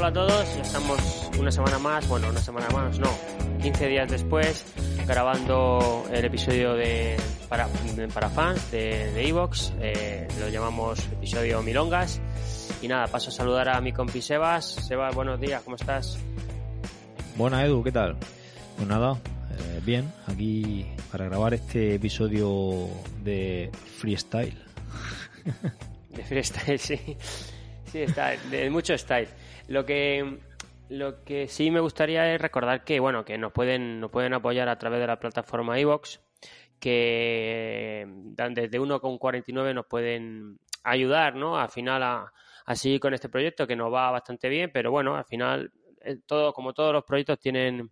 a todos, estamos una semana más, bueno, una semana más, no, 15 días después, grabando el episodio de para, para fans de Evox, eh, lo llamamos episodio Milongas. Y nada, paso a saludar a mi compi Sebas. Sebas, buenos días, ¿cómo estás? Buenas Edu, ¿qué tal? Pues nada, eh, bien, aquí para grabar este episodio de freestyle. De freestyle, sí. Sí, está, de mucho style. Lo que lo que sí me gustaría es recordar que bueno, que nos pueden nos pueden apoyar a través de la plataforma iVox, que desde 1,49 nos pueden ayudar, ¿no? Al final a, así con este proyecto que nos va bastante bien, pero bueno, al final eh, todo como todos los proyectos tienen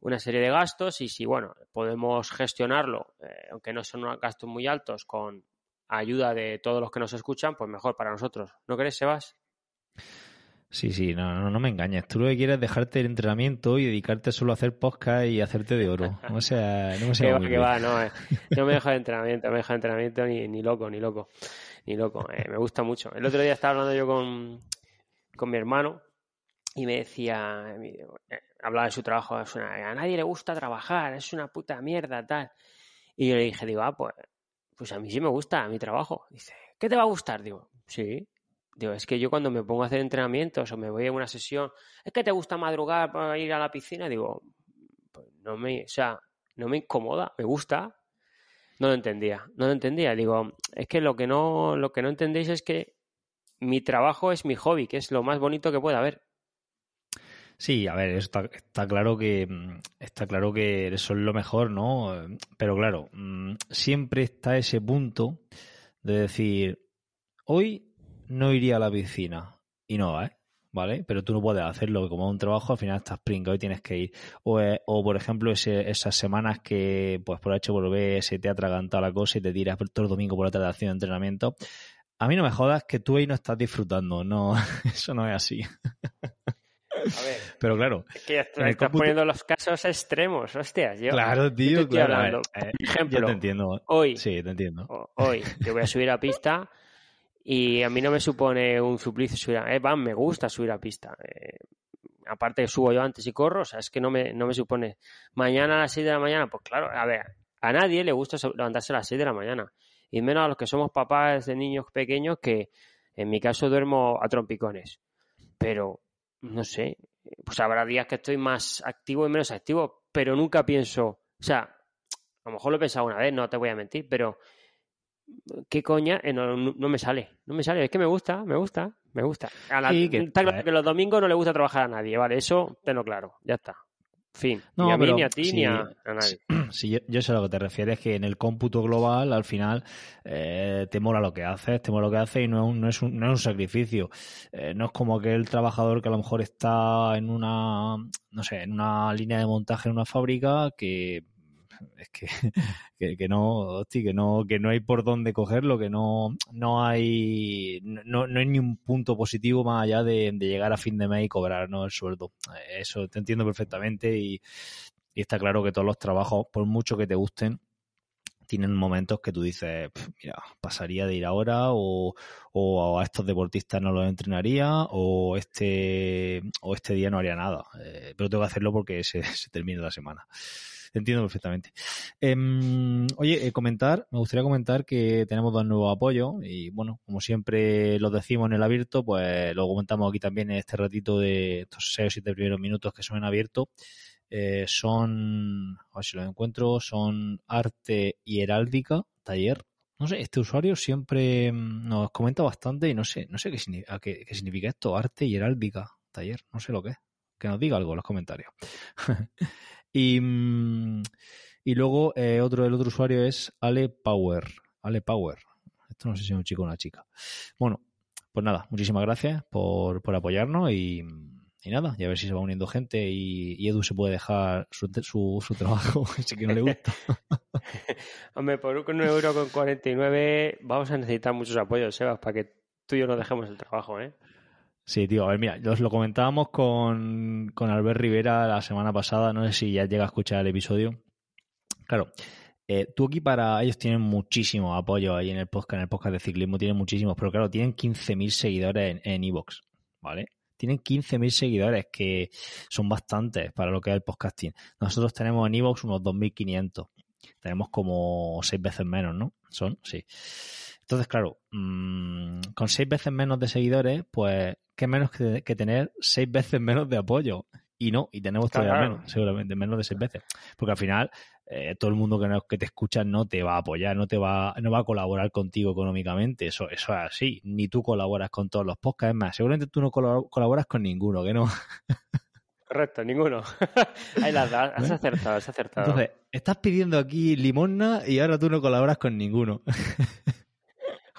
una serie de gastos y si bueno, podemos gestionarlo, eh, aunque no son gastos muy altos con ayuda de todos los que nos escuchan, pues mejor para nosotros. ¿No crees, Sebas? Sí, sí, no, no, no me engañes. Tú lo que quieres es dejarte el entrenamiento y dedicarte solo a hacer podcast y hacerte de oro. O sea, no me sé. que va, no, eh. no me dejo de entrenamiento, no me dejo de entrenamiento ni, ni loco, ni loco, ni loco. Eh, me gusta mucho. El otro día estaba hablando yo con, con mi hermano y me decía, eh, hablaba de su trabajo, a nadie le gusta trabajar, es una puta mierda, tal. Y yo le dije, digo, ah, pues pues a mí sí me gusta mi trabajo. Dice, ¿qué te va a gustar? Digo, sí. Digo, es que yo cuando me pongo a hacer entrenamientos o me voy a una sesión, ¿es que te gusta madrugar para ir a la piscina? Digo, pues no me, o sea, no me incomoda, me gusta. No lo entendía, no lo entendía. Digo, es que lo que no, lo que no entendéis es que mi trabajo es mi hobby, que es lo más bonito que puede haber. Sí, a ver, está, está, claro que mm, está claro que eso es lo mejor, ¿no? Pero claro, mm, siempre está ese punto de decir, hoy no iría a la piscina y no ¿eh? ¿vale? Pero tú no puedes hacerlo, como un trabajo al final estás pringa, hoy tienes que ir. O, eh, o por ejemplo, ese, esas semanas que, pues por hecho volver, se te ha atragantado la cosa y te tiras todo el domingo por la tarde haciendo entrenamiento. A mí no me jodas que tú ahí no estás disfrutando, no, eso no es así. A ver. Pero claro. Es que estás poniendo los casos extremos, hostias. Yo, claro, tío, claro. Eh, ejemplo, te entiendo. Hoy. Sí, te entiendo. Hoy, yo voy a subir a pista y a mí no me supone un suplicio subir a. Eh, van, me gusta subir a pista. Eh, aparte subo yo antes y corro, o sea, es que no me, no me supone. Mañana a las 6 de la mañana, pues claro, a ver, a nadie le gusta levantarse a las 6 de la mañana. Y menos a los que somos papás de niños pequeños que en mi caso duermo a trompicones. Pero no sé, pues habrá días que estoy más activo y menos activo, pero nunca pienso, o sea, a lo mejor lo he pensado una vez, no te voy a mentir, pero ¿qué coña? Eh, no, me sale, no me sale, es que me gusta, me gusta, me gusta. que, está claro que los domingos no le gusta trabajar a nadie, vale, eso tenlo claro, ya está. Fin. ni a mí, ni a ti, ni a, nadie. Sí, yo, sé a lo que te refieres, que en el cómputo global, al final, eh, te mola lo que haces, te mola lo que haces y no, no, es, un, no es un sacrificio. Eh, no es como que el trabajador que a lo mejor está en una, no sé, en una línea de montaje en una fábrica que es que, que, no, que no, que no hay por dónde cogerlo, que no, no hay, no, no hay ni un punto positivo más allá de, llegar a fin de mes y cobrar ¿no? el sueldo. Eso te entiendo perfectamente y, está claro que todos los trabajos, por mucho que te gusten, tienen momentos que tú dices, mira, pasaría de ir ahora o, o, a estos deportistas no los entrenaría o este, o este día no haría nada. Eh, pero tengo que hacerlo porque se, se termina la semana entiendo perfectamente. Em, oye, eh, comentar, me gustaría comentar que tenemos dos nuevos apoyos y bueno, como siempre lo decimos en el abierto, pues lo comentamos aquí también en este ratito de estos 6 o 7 primeros minutos que son en abierto. Eh, son, a ver si lo encuentro, son Arte y Heráldica, taller. No sé, este usuario siempre mm, nos comenta bastante y no sé, no sé qué, qué, qué significa esto, Arte y Heráldica, taller, no sé lo que es. Que nos diga algo en los comentarios. Y, mm, y luego eh, otro, el otro usuario es Ale Power. Ale Power. Esto no sé si es un chico o una chica. Bueno, pues nada, muchísimas gracias por, por apoyarnos y, y nada, y a ver si se va uniendo gente y, Edu se puede dejar su, su, trabajo, si que no le gusta. Hombre, por un euro con 49 vamos a necesitar muchos apoyos, Sebas, para que tú y yo no dejemos el trabajo, ¿eh? Sí, tío, a ver, mira, os lo comentábamos con, con Albert Rivera la semana pasada, no sé si ya llega a escuchar el episodio. Claro, eh, aquí para ellos tienen muchísimo apoyo ahí en el podcast, en el podcast de ciclismo tienen muchísimos, pero claro, tienen 15.000 seguidores en Evox, ¿vale? tienen 15.000 seguidores, que son bastantes para lo que es el podcasting. Nosotros tenemos en Evox unos 2.500. Tenemos como seis veces menos, ¿no? Son, sí. Entonces, claro, mmm, con seis veces menos de seguidores, pues, ¿qué menos que, que tener seis veces menos de apoyo? Y no, y tenemos todavía Claro. menos, seguramente, menos de seis veces. Porque al final, eh, todo el mundo que, no- que te escucha no te va a apoyar, no te va, no va a colaborar contigo económicamente. Eso, eso es así. Ni tú colaboras con todos los podcasts. Es más, seguramente tú no colab- colaboras con ninguno, que no. Correcto, ninguno. Ahí las das, has acertado, has acertado. Entonces, estás pidiendo aquí limosna y ahora tú no colaboras con ninguno.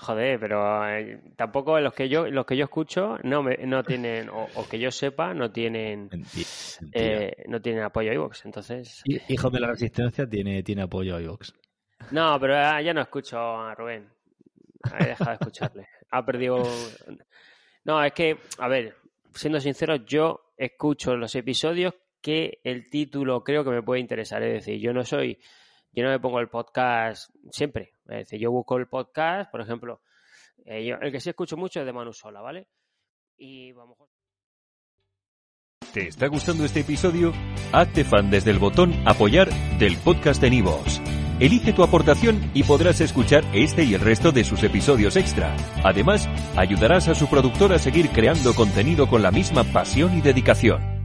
Joder, pero eh, tampoco los que yo los que yo escucho no me, no tienen o, o que yo sepa no tienen Mentira. mentira. eh, no tienen apoyo a iVoox, entonces Hi- Hijo de la Resistencia tiene, tiene apoyo a iVox. no, pero ah, ya no escucho a Rubén. He dejado de escucharle. Ha perdido No, es que a ver, siendo sincero, yo escucho los episodios que el título creo que me puede interesar, es decir, yo no soy yo no me pongo el podcast siempre, yo busco el podcast, por ejemplo, eh, el que sí escucho mucho es de Manu Sola, ¿vale? Y vamos ¿Te está gustando este episodio? Hazte fan desde el botón Apoyar del podcast de Nivos. Elige tu aportación y podrás escuchar este y el resto de sus episodios extra. Además, ayudarás a su productor a seguir creando contenido con la misma pasión y dedicación.